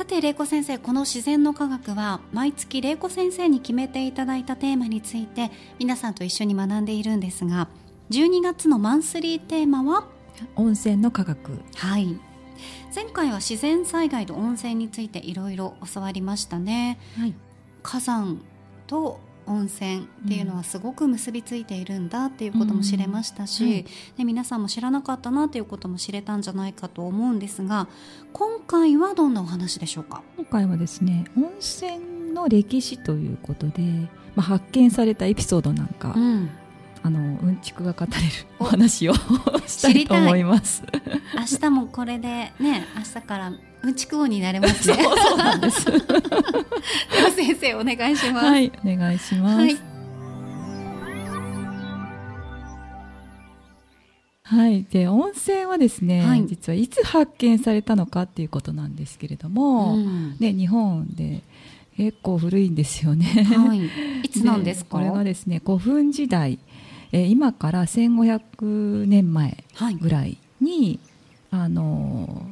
さて玲子先生この自然の科学は毎月玲子先生に決めていただいたテーマについて皆さんと一緒に学んでいるんですが12月のマンスリーテーマは？温泉の科学。はい。前回は自然災害と温泉についていろいろ教わりましたね、はい、火山と温泉っていうのはすごく結びついているんだっていうことも知れましたし、うんはい、で皆さんも知らなかったなということも知れたんじゃないかと思うんですが今回はどんなお話でしょうか？今回はですね温泉の歴史ということで、まあ、発見されたエピソードなんか、うん、あのうんちくが語れるお話をしたいと思います。明日もこれでね明日からうんちく王になれますね。そうそうなんです。では先生お願いします。はいお願いします、はい。はい、で温泉はですね、はい、実はいつ発見されたのかっていうことなんですけれども、うん、ね、日本で結構古いんですよね。はい、いつなんですか？これがですね古墳時代、えー、今から1500年前ぐらいに、はい、あの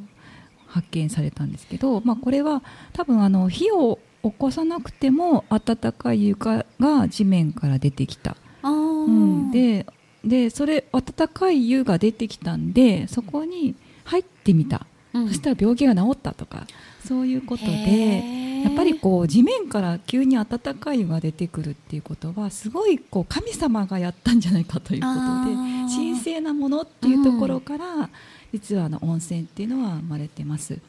発見されたんですけど、まあ、これは多分あの火を起こさなくても暖かい床が地面から出てきた。うん、ででそれ暖かい湯が出てきたんでそこに入ってみた、うん、そしたら病気が治ったとかそういうことでやっぱりこう地面から急に暖かい湯が出てくるっていうことはすごいこう神様がやったんじゃないかということで神聖なものっていうところから、うん実はあの温泉っていうのは生まれてます。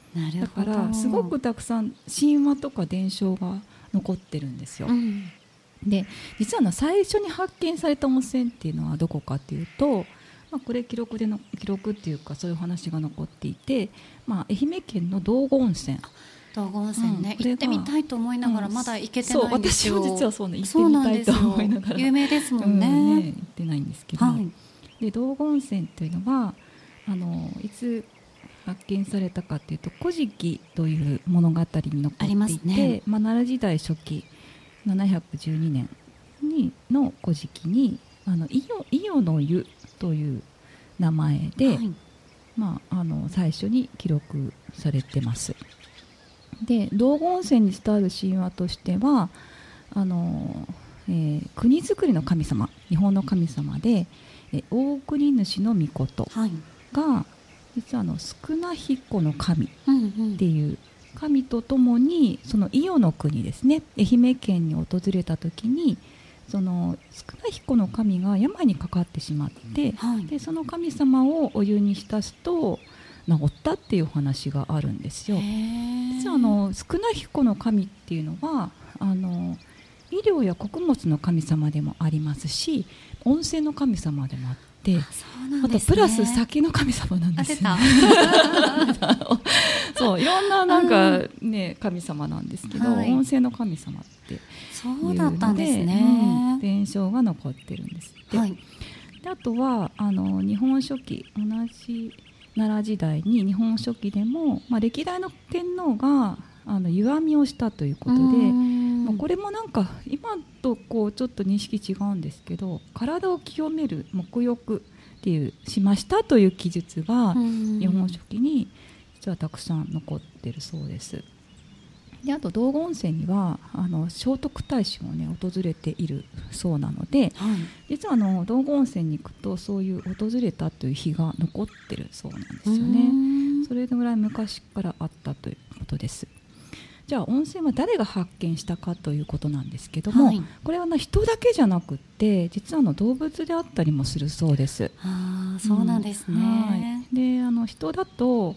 だからすごくたくさん神話とか伝承が残ってるんですよ、うん、で実はの最初に発見された温泉っていうのはどこかっていうと、まあ、これ記録での記録っていうかそういう話が残っていて、まあ、愛媛県の道後温泉道後温泉ね、うん、行ってみたいと思いながらまだ行けてないんですよ、う。ん、私も実はそうね行ってみたいと思いながら。有名ですもんね。うんね、行ってないんですけど、はい、で道後温泉というのはあのいつ発見されたかというと「古事記」という物語に残っていて、ね、まあ、奈良時代初期712年にの「古事記に」あの伊予伊予の湯という名前で、はい、まあ、あの最初に記録されてます。で道後温泉に伝わる神話としてはあの、えー、国づくりの神様日本の神様で、えー、大国主の御事、はい。が実はあの少な彦の神っていう神とともにその伊予の国ですね愛媛県に訪れた時にその少な彦の神が病にかかってしまって、はい、でその神様をお湯に浸すと治ったっていう話があるんですよ。実はあの少な彦の神っていうのはあの医療や穀物の神様でもありますし温泉の神様でもあって。てあ、ね、とプラス酒の神様なんです。よ、そういろんななんかね、神様なんですけど、はい、温泉の神様ってそうだったんですね、うん、伝承が残ってるんですって、はい、であとはあの日本書紀同じ奈良時代に日本書紀でも、まあ、歴代の天皇があの湯あみをしたということでまあ、これもなんか今とこうちょっと認識違うんですけど体を清める沐浴っていうしましたという記述が日本書紀に実はたくさん残ってるそうです。であと道後温泉にはあの聖徳太子もね訪れているそうなので、はい、実はあの道後温泉に行くとそういう訪れたという日が残ってるそうなんですよね。それぐらい昔からあったということです。じゃあ温泉は誰が発見したかということなんですけども、はい、これは人だけじゃなくて実はの動物であったりもするそうです。あそうなんですね、うん。はい、であの人だと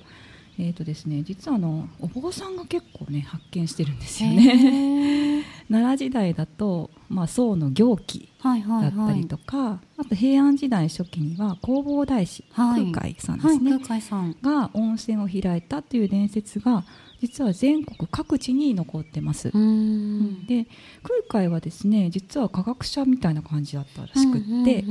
えーとですね、実はあのお坊さんが結構ね発見してるんですよね。奈良時代だと、まあ、宋の行基だったりとか、はいはいはい、あと平安時代初期には弘法大師、はい、空海さんですね、はい、が温泉を開いたという伝説が実は全国各地に残ってます。で空海はですね実は科学者みたいな感じだったらしくって、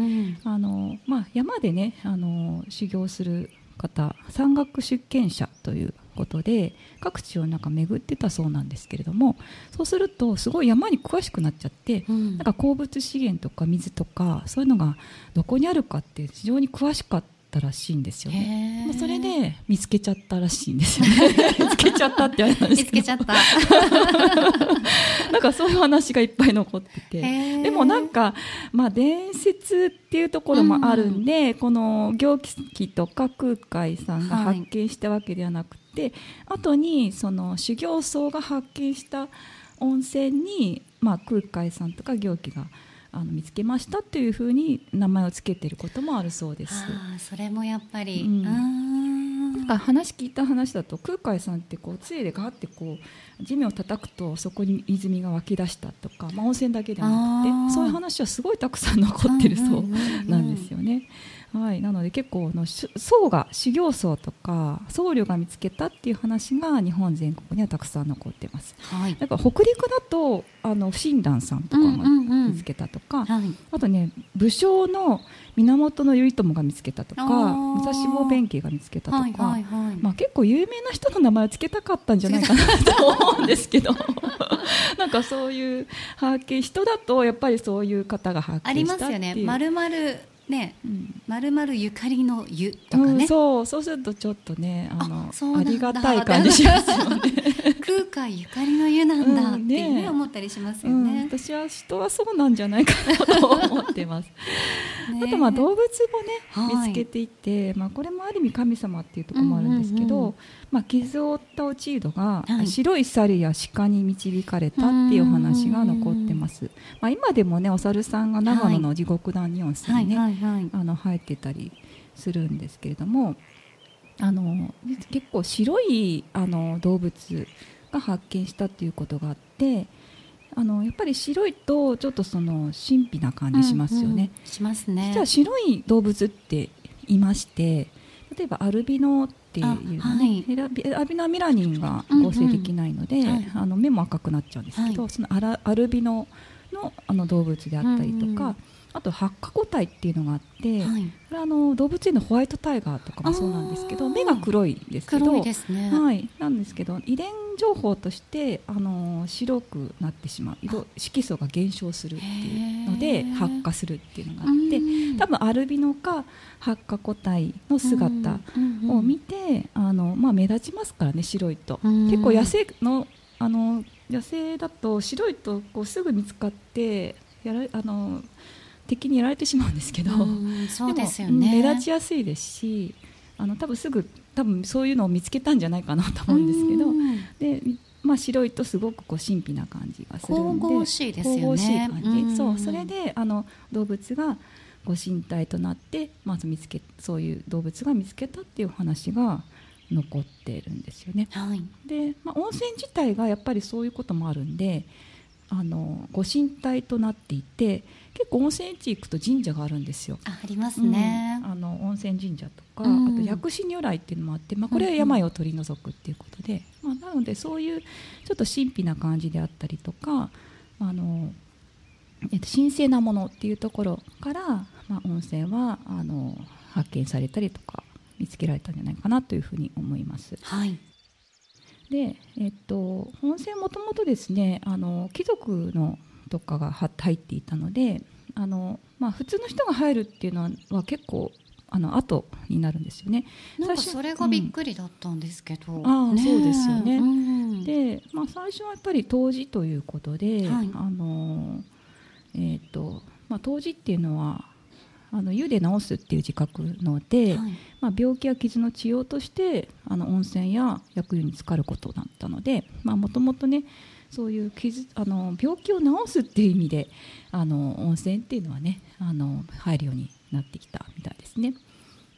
あのまあ、山でねあの修行する方山岳出見者ということで各地をなんか巡ってたそうなんですけれどもそうするとすごい山に詳しくなっちゃって、うん、なんか鉱物資源とか水とかそういうのがどこにあるかって非常に詳しかったらしいんですよね。それで見つけちゃったらしいんですよね。見つけちゃったって言われたんです見つけちゃった。なんかそういう話がいっぱい残ってて。でもなんか、まあ伝説っていうところもあるんで、うん、この行基とか空海さんが発見したわけではなくて、はい、後にその修行僧が発見した温泉に、まあ空海さんとか行基があの見つけましたっていうふうに名前を付けてることもあるそうです。あそれもやっぱり、うん、なんか話聞いた話だと空海さんってこう杖でガーってこう地面を叩くとそこに泉が湧き出したとか、まあ、温泉だけではなくてそういう話はすごいたくさん残ってるそうなんですよね。はい、なので結構の僧が修行僧とか僧侶が見つけたっていう話が日本全国にはたくさん残ってます。はい、だから北陸だとあの不診断さんとかも見つけたとか、あとね武将の源頼朝が見つけたとか武蔵坊弁慶が見つけたとか、はいはいはい、まあ、結構有名な人の名前を付けたかったんじゃないかなと思うんですけど。なんかそういう発見人だとやっぱりそういう方が発見したっていう。ありますよね。丸々ね、まるまるゆかりの湯とかね、うん、そうそうするとちょっとねあのありがたい感じしますよね。空海ゆかりの湯なんだっていうね、思ったりしますよね、うん、私は人はそうなんじゃないかなと思ってます。あとまあ動物もね、見つけていて、まあ、これもある意味神様っていうところもあるんですけど、うんうんうん、まあ、傷を負った落ち度が、白い猿や鹿に導かれたっていうお話が残ってます、まあ、今でもねお猿さんが長野の地獄団に温泉ね、はいはいはい。はい、あの入ってたりするんですけれどもあの結構白いあの動物が発見したっていうことがあってあのやっぱり白いとちょっとその神秘な感じしますよね。うんうん、しますね。実は白い動物っていまして例えばアルビノっていうね、はい、アルビノはミラニンが合成できないので、うんうんはい、あの目も赤くなっちゃうんですけど、はい、そのアラアルビノのあの動物であったりとか、あと発火個体っていうのがあって、はい、これあの動物園のホワイトタイガーとかもそうなんですけど目が黒いですけど黒いですね、はい、なんですけど遺伝情報としてあの白くなってしまう。色色素が減少するっていうので発火するっていうのがあって多分アルビノか発火個体の姿を見てあの、まあ、目立ちますからね白いと。結構野生のあの野生だと白いとこうすぐ見つかってやらあの敵にやられてしまうんですけど、そうですよね。目立ちやすいですしあの多分すぐ多分そういうのを見つけたんじゃないかなと思うんですけど、でまあ、白いとすごくこう神秘な感じがするんで神々しいですよね。神々しい感じ、そうそれであの動物がご神体となってまず見つけそういう動物が見つけたっていう話が残ってるんですよね。はい、で、まあ、温泉自体がやっぱりそういうこともあるんであのご神体となっていて温泉地行くと神社があるんですよ。ありますね、うん、あの温泉神社とか、うん、あと薬師如来っていうのもあって、まあ、これは病を取り除くっていうことで、うんうん、まあ、なのでそういうちょっと神秘な感じであったりとかあの、えっと、神聖なものっていうところから、まあ、温泉はあの発見されたりとか見つけられたんじゃないかなというふうに思います。はい。で、えっと、温泉もともとですねあの貴族のとかが入っていたのであの、まあ、普通の人が入るっていうのは結構あの後になるんですよね。なんかそれがびっくりだったんですけど。うん、ああ、そうですよね。うん、で、まあ最初はやっぱり冬至ということで、はい、あのえっ、ー、とまあ冬至っていうのはあの湯で治すっていう自覚ので、はい、まあ、病気や傷の治療としてあの温泉や薬湯に浸かることだったのでもともとねそういう傷あの病気を治すっていう意味であの温泉っていうのはねあの入るようになってきたみたいですね。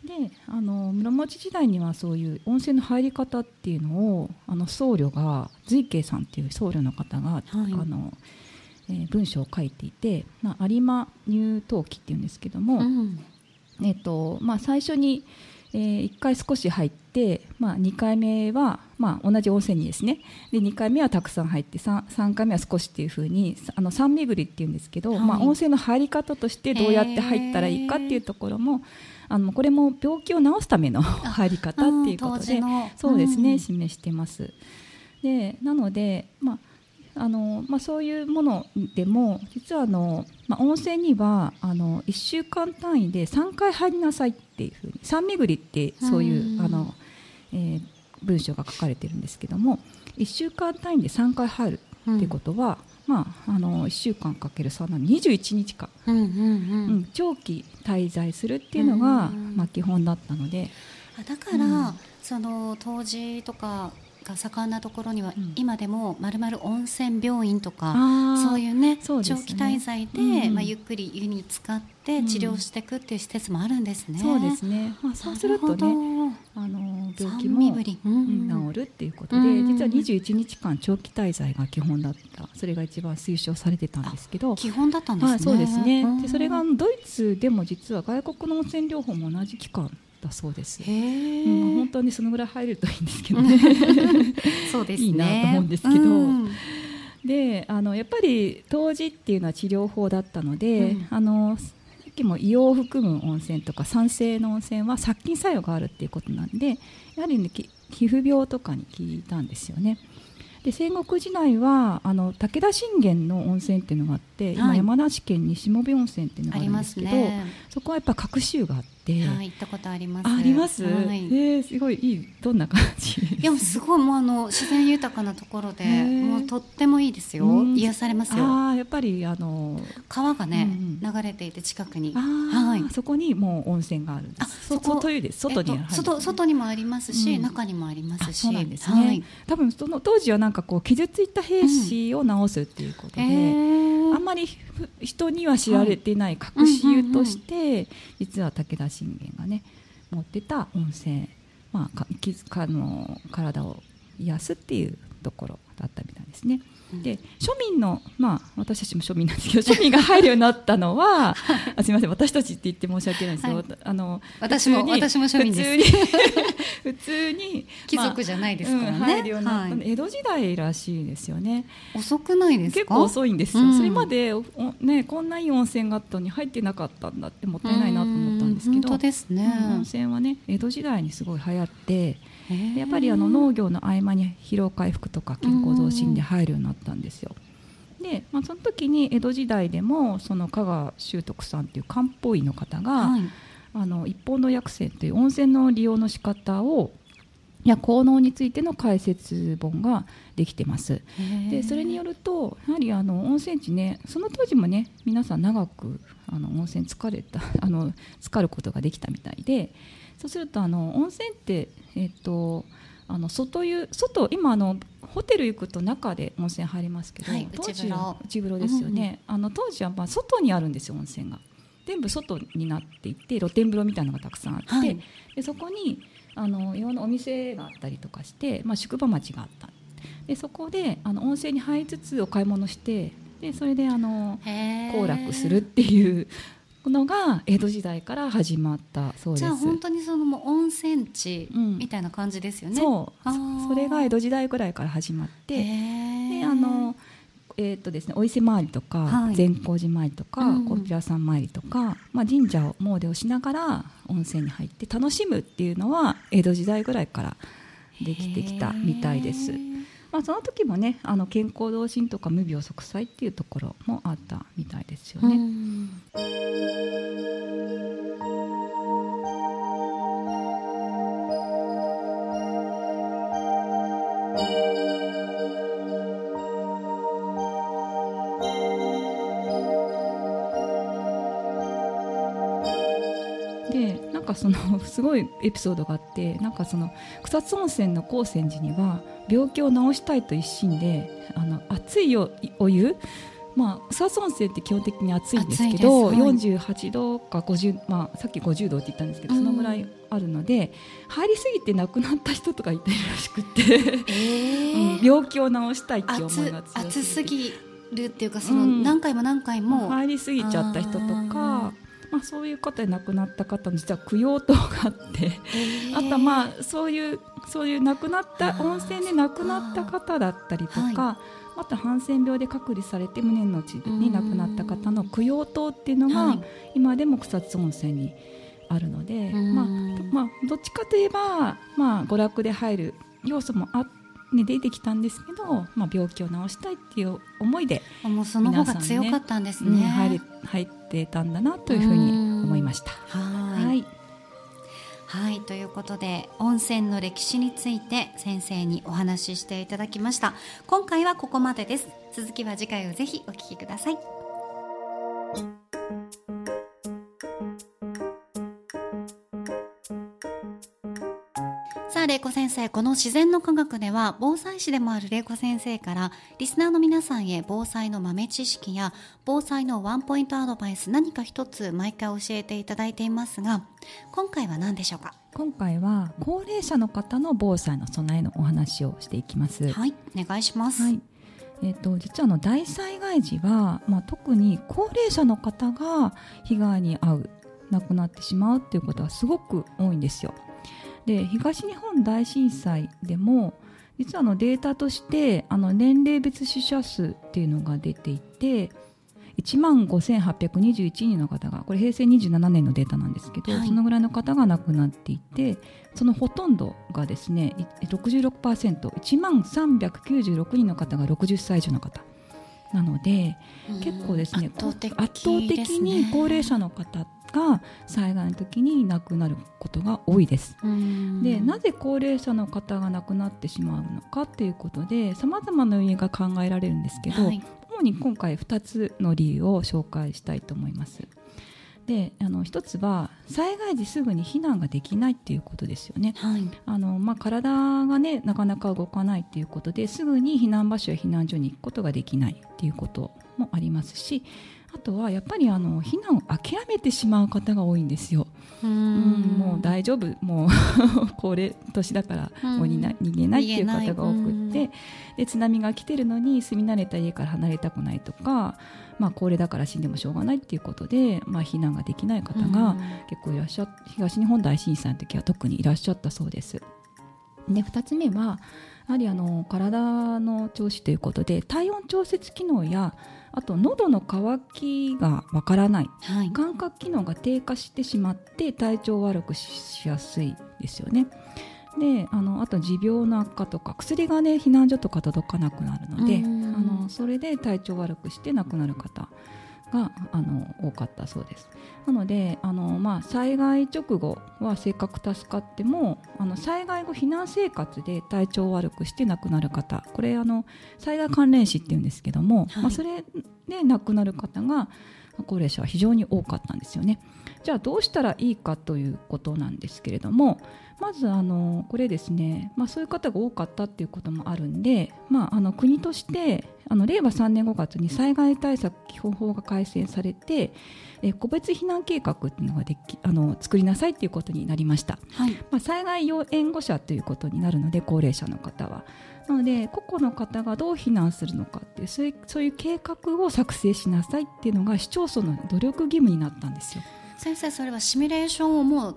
であの室町時代にはそういう温泉の入り方っていうのをあの僧侶が随慶さんっていう僧侶の方が、はい、あのえー、文章を書いていて、まあ、有馬入湯記っていうんですけども、うん、えーとまあ、最初に、えー、1回少し入って、まあ、2回目は、まあ、同じ温泉にですね。で2回目はたくさん入って 3, 3回目は少しっていうふうにあの三巡りっていうんですけど、はい、まあ、温泉の入り方としてどうやって入ったらいいかっていうところもあのこれも病気を治すための入り方っていうことでそうですね、示してます。でなので、まああのまあ、そういうものでも実はあの、まあ、温泉にはあの1週間単位で3回入りなさいっていうふうに三巡りってそういうあの、えー、文章が書かれてるんですけども1週間単位で3回入るっていうことは、うん、まあ、あの1週間かける3なの21日間、うんうんうん。うん、長期滞在するっていうのが、まあ、基本だったので。だから、その当時とかが盛んなところには、うん、今でもまるまる温泉病院とかそういうね、ね、長期滞在で、うん、まあ、ゆっくり湯に浸かって治療していくっていう施設もあるんですね。そうですね、まあ、そうするとねあの病気も治るっていうことで、実は21日間長期滞在が基本だった。それが一番推奨されてたんですけど。基本だったんですね。そうですね。でそれがドイツでも実は外国の温泉療法も同じ期間だそうです。うん、本当にそのぐらい入るといいんですけどね。そうです、ね、いいなと思うんですけど。うん、であのやっぱり当時っていうのは治療法だったので、うん、あのさっきも硫黄を含む温泉とか酸性の温泉は殺菌作用があるっていうことなんでやはり、ね、皮膚病とかに効いたんですよね。で戦国時代はあの武田信玄の温泉っていうのがあって、はい、今山梨県に下部温泉っていうのがあるんですけど、ね、そこはやっぱ隠し湯があって。はい、行ったことあります。あります？はい、えー、すごいいいどんな感じ？いやすごいもうあの自然豊かなところで、もうとってもいいですよ。癒されますよ。ああやっぱりあの川がね、うん、流れていて近くに、はい、そこにもう温泉があるんです。そこいうです外に、えっと、外外にもありますし、うん、中にもありますし。そうなんですね。はい、多分その当時はなんかこう傷ついた兵士を治すっていうことで、うんえー、あんまり人には知られていない隠し湯として、実は武田信玄がね持ってた温泉、まあ、かかの体を癒すっていうところ。だったみたいですね。で庶民の、まあ、私たちも庶民なんですけど 庶民が入るようになったのはあすみません私たちって言って申し訳ないんですけど、はい、あの私も私も庶民です。普通に 貴族じゃないですからね、まあ、入るようになった、はい、江戸時代らしいですよね。遅くないです結構遅いんですよ、うん、それまでねこんないい温泉があったのに入ってなかったんだってもったいないなと思ったんですけど。本当ですね、温泉はね江戸時代にすごい流行ってやっぱりあの農業の合間に疲労回復とか健康増進で入るようになったんですよ。で、まあ、その時に江戸時代でもその加賀修徳さんっていう漢方医の方が、はい、あの一方の薬泉という温泉の利用の仕方をや効能についての解説本ができてます。でそれによるとやはりあの温泉地ねその当時もね皆さん長くあの温泉疲れたあの浸かることができたみたいでそうするとあの温泉って、えっと、あの外湯外今あのホテル行くと中で温泉入りますけど、はい、当時は内風呂ですよね、うん、あの当時はまあ外にあるんですよ温泉が。全部外になっていて露天風呂みたいなのがたくさんあって、はい、でそこにあのいろんなお店があったりとかして、まあ、宿場町があった。でそこであの温泉に入りつつお買い物してでそれであの行楽するっていうのが江戸時代から始まったそうです。じゃあ本当にそのもう温泉地みたいな感じですよね、う。ん、そうそれが江戸時代ぐらいから始まってであのえーとですね、お伊勢参りとか、はい、善光寺参りとか、うん、小平さん参りとか、まあ、神社を詣をしながら温泉に入って楽しむっていうのは江戸時代ぐらいからできてきたみたいです。まあ、その時もねあの健康同心とか無病息災っていうところもあったみたいですよね。かその すごいエピソードがあってなんかその草津温泉の高泉寺には病気を治したいと一心であの熱いお湯まあ、草津温泉って基本的に暑いんですけど、はい、48度か50、まあ、さっき50度って言ったんですけど、うん、そのぐらいあるので入りすぎて亡くなった人とかいたらしくて、えー。うん、病気を治したいっていう思いが強暑すぎるっていうかその何回も何回も、入りすぎちゃった人とかまあ、そういう方で亡くなった方の実は供養塔があって、あとはまあそういうそういう亡くなった温泉で亡くなった方だったりとか、はい、またハンセン病で隔離されて無念のうちに亡くなった方の供養塔っていうのが今でも草津温泉にあるので、まあまあ、どっちかといえば、まあ、娯楽で入る要素もあって。ね、出てきたんですけど、まあ、病気を治したいっていう思いでもうその方が強かったんですね、ねうん、入入ってたんだなというふうに思いました。はい。はいということで温泉の歴史について先生にお話ししていただきました。今回はここまでです。続きは次回をぜひお聞きください玲子先生この自然の科学では防災士でもある玲子先生からリスナーの皆さんへ防災の豆知識や防災のワンポイントアドバイス何か一つ毎回教えていただいていますが今回は何でしょうか？今回は高齢者の方の防災の備えのお話をしていきます。はいお願いします、はい。えーと、実はの大災害時は、まあ、特に高齢者の方が被害に遭う亡くなってしまうっていうことはすごく多いんですよ。で東日本大震災でも実はのデータとしてあの年齢別死者数っていうのが出ていて1万5821人の方がこれ平成27年のデータなんですけど、はい、そのぐらいの方が亡くなっていてそのほとんどがですね 66%1 万396人の方が60歳以上の方。なので結構ですね圧倒的、ね、圧倒的に高齢者の方が災害の時に亡くなることが多いです。でなぜ高齢者の方が亡くなってしまうのかということでさまざまな要因が考えられるんですけど、はい、主に今回2つの理由を紹介したいと思います。であの一つは災害時すぐに避難ができないっていうことですよね。はい、あのまあ、体がねなかなか動かないっていうことですぐに避難場所や避難所に行くことができないっていうこともありますしあとはやっぱりあの避難を諦めてしまう方が多いんですよ。うん。もう大丈夫。もう 高齢年だからもう逃げないっていう方が多くって。で津波が来てるのに住み慣れた家から離れたくないとか、まあ、高齢だから死んでもしょうがないっていうことで、まあ、避難ができない方が結構いらっしゃ東日本大震災の時は特にいらっしゃったそうです。で2つ目はやはりあの体の調子ということで体温調節機能やあと喉の渇きがわからない、はい、感覚機能が低下してしまって体調悪くしやすいですよね。であのあと持病の悪化とか薬がね避難所とか届かなくなるのであのそれで体調悪くして亡くなる方があの多かったそうです。なのであの、まあ、災害直後はせっかく助かってもあの災害後避難生活で体調を悪くして亡くなる方これあの災害関連死っていうんですけども、はい、まあ、それで亡くなる方が高齢者は非常に多かったんですよね。じゃあどうしたらいいかということなんですけれどもまずあのこれですね、まあ、そういう方が多かったっていうこともあるんで、まあ、あの国としてあの令和3年5月に災害対策基本法が改正されてえ個別避難計画っていうのができあの作りなさいということになりました、はい、まあ、災害用援護者ということになるので高齢者の方はなので個々の方がどう避難するのかっていうそういうそういう計画を作成しなさいっていうのが市町村の努力義務になったんですよ。先生それはシミュレーションをもう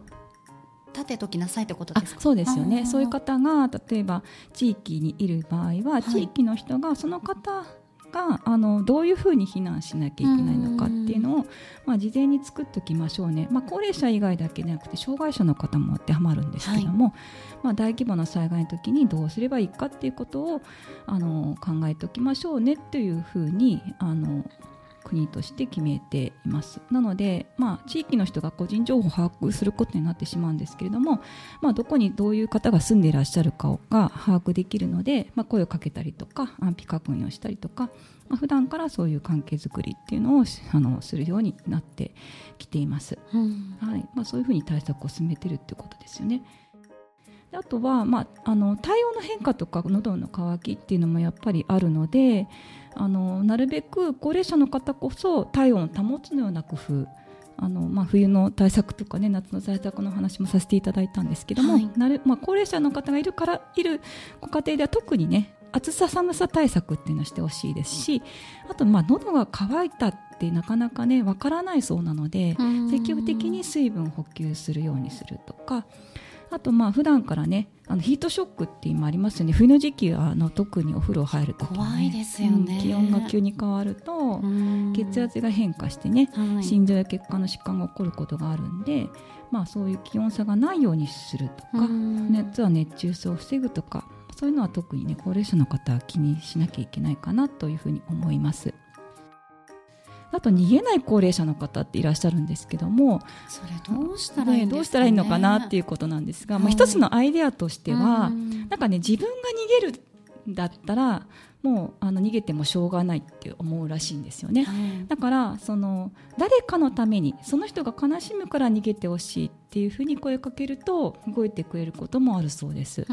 立てときなさいってことですか？そうですよね。そういう方が例えば地域にいる場合は地域の人がその方があのどういうふうに避難しなきゃいけないのかっていうのを、まあ、事前に作っておきましょうね、まあ、高齢者以外だけでなくて障害者の方も当てはまるんですけども、はい、まあ、大規模な災害の時にどうすればいいかっていうことをあの考えておきましょうねっていうふうにあの国として決めています。なので、まあ、地域の人が個人情報を把握することになってしまうんですけれども、まあ、どこにどういう方が住んでいらっしゃるかが把握できるので、まあ、声をかけたりとか安否確認をしたりとか、まあ、普段からそういう関係づくりっていうのをあのするようになってきています、うん、はい。まあ、そういうふうに対策を進めてるっていうことですよね。あとは、まあ、あの体温の変化とか喉の渇きっていうのもやっぱりあるのであのなるべく高齢者の方こそ体温を保つのような工夫。あのまあ、冬の対策とか、ね、夏の対策の話もさせていただいたんですけども、はい、なるまあ、高齢者の方がいるからいるご家庭では特にね暑さ寒さ対策っていうのをしてほしいですしあとまあ喉が渇いたってなかなかねわからないそうなので積極的に水分補給するようにするとかあとまあ普段からねあのヒートショックって今ありますよね。冬の時期はあの特にお風呂入るとき、ね、怖いですよね、うん、気温が急に変わると血圧が変化してね、はい、心臓や血管の疾患が起こることがあるんで、まあ、そういう気温差がないようにするとか熱は熱中症を防ぐとかそういうのは特にね高齢者の方は気にしなきゃいけないかなというふうに思います。あと逃げない高齢者の方っていらっしゃるんですけどもそれどうしたらいい、ね、どうしたらいいのかなっていうことなんですが、はい、まあ、一つのアイデアとしては、うん、なんかね自分が逃げるだったらもうあの逃げてもしょうがないって思うらしいんですよね、はい、だからその誰かのためにその人が悲しむから逃げてほしいっていうふうに声かけると動いてくれることもあるそうです。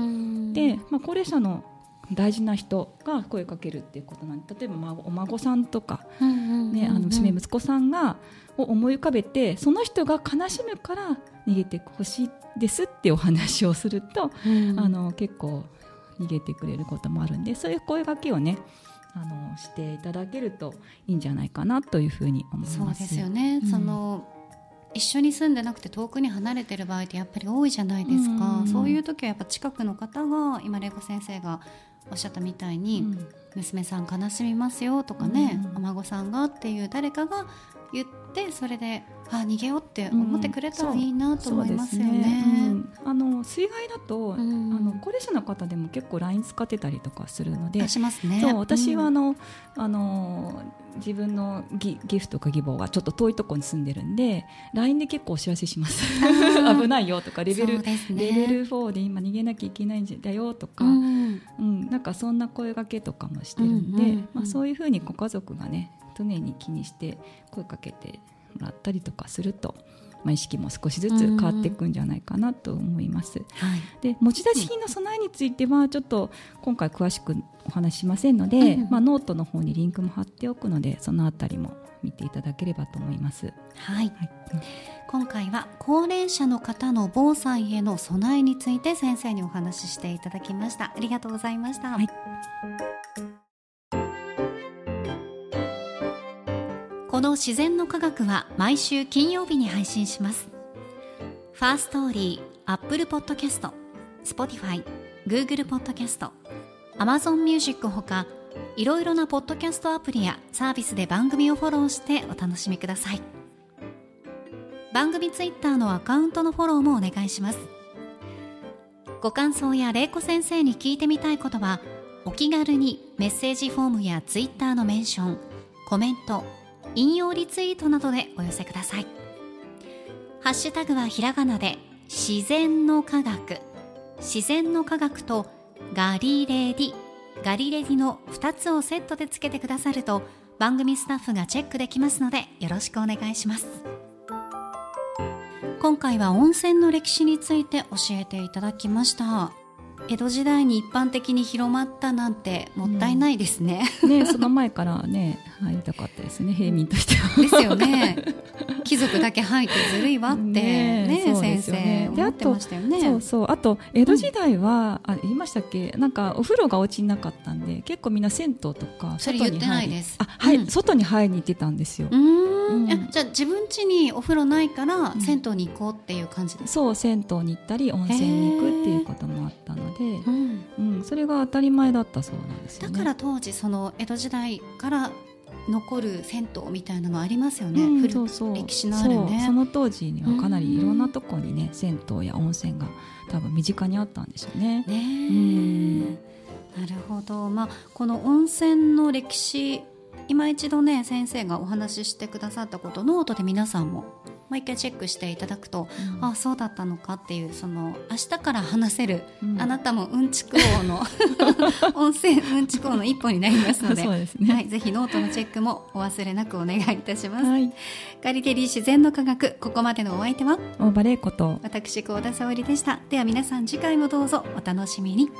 で、まあ、高齢者の大事な人が声かけるっていうことなんで例えばお孫さんとか、ね、あの娘息子さんがを思い浮かべてその人が悲しむから逃げてほしいですってお話をすると、うん、あの結構逃げてくれることもあるんでそういう声かけをねあのしていただけるといいんじゃないかなというふうに思います。そうですよね、うん、その一緒に住んでなくて遠くに離れてる場合ってやっぱり多いじゃないですか、うん、そういう時はやっぱ近くの方が今玲子先生がおっしゃったみたいに、うん、娘さん悲しみますよとかね、お孫さんがっていう誰かが言ってそれであ逃げようって思ってくれたらいいなと思いますよね。ね。うん、あの水害だと、うん、あの高齢者の方でも結構 LINE 使ってたりとかするので、しますね。そう私はあの、あの自分のギギフトか義母がちょっと遠いところに住んでるんで LINE で結構お知らせします。危ないよとかレベル、ね、レベル4で今逃げなきゃいけないんだよとか、うん、うん、なんかそんな声がけとかもしてるんで、うんうんうん、まあ、そういうふうにご家族がね常に気にして声かけてもらったりとかすると、まあ、意識も少しずつ変わっていくんじゃないかなと思います。はい、で持ち出し品の備えについてはちょっと今回詳しくお話ししませんので、うん、まあ、ノートの方にリンクも貼っておくのでそのあたりも見ていただければと思います。はい、はい。今回は高齢者の方の防災への備えについて先生にお話ししていただきました。ありがとうございました、はいこのしぜんのかがくは毎週金曜日に配信します。 Firstory、Apple Podcast、Spotify、Google Podcast、Amazon Music ほかいろいろなポッドキャストアプリやサービスで番組をフォローしてお楽しみください。番組ツイッターのアカウントのフォローもお願いします。ご感想や玲子先生に聞いてみたいことはお気軽にメッセージフォームやツイッターのメンションコメント引用リツイートなどでお寄せください。ハッシュタグはひらがなで自然の科学。自然の科学とガリレディ。ガリレディの2つをセットでつけてくださると番組スタッフがチェックできますのでよろしくお願いします。今回は温泉の歴史について教えていただきました。江戸時代に一般的に広まったなんてもったいないですね。うん、ねその前からね入りたかったですね 平民としては。ですよね。貴族だけ入ってずるいわってねね先生で思ってましたよね。そうそうあと江戸時代は、うん、あ言いましたっけ？なんかお風呂がお家になかったんで結構みんな銭湯とかそれ言ってないです。あはい、うん、外に入りに行ってたんですよ。うんうん、じゃあ自分家にお風呂ないから銭湯に行こうっていう感じですか、そう銭湯に行ったり温泉に行くっていうこともあったので、うん。それが当たり前だったそうなんですよ、ね、だから当時その江戸時代から残る銭湯みたいなのありますよね、うん、古歴史のあるね。その当時にはかなりいろんなところにね、銭湯や温泉が多分身近にあったんでしょうね。ねなるほど、まあ、この温泉の歴史今一度ね先生がお話ししてくださったことノートで皆さんももう一回チェックしていただくと、うん、あそうだったのかっていうその明日から話せる、うん、あなたもうんちく王の 温泉うんちく王の一歩になりますのでね、はい、ぜひノートのチェックもお忘れなくお願いいたします、はい、ガリテリー自然の科学ここまでのお相手は？大場玲子と。私幸田沙織でした。では皆さん次回もどうぞお楽しみに